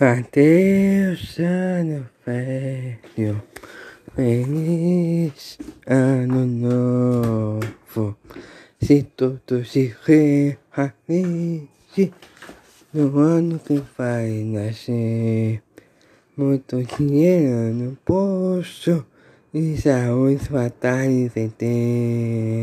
Adeus, ano velho. Feliz ano novo. Se tudo se realize no ano que vai nascer. Muito dinheiro no bolso e saúde fatal em ter.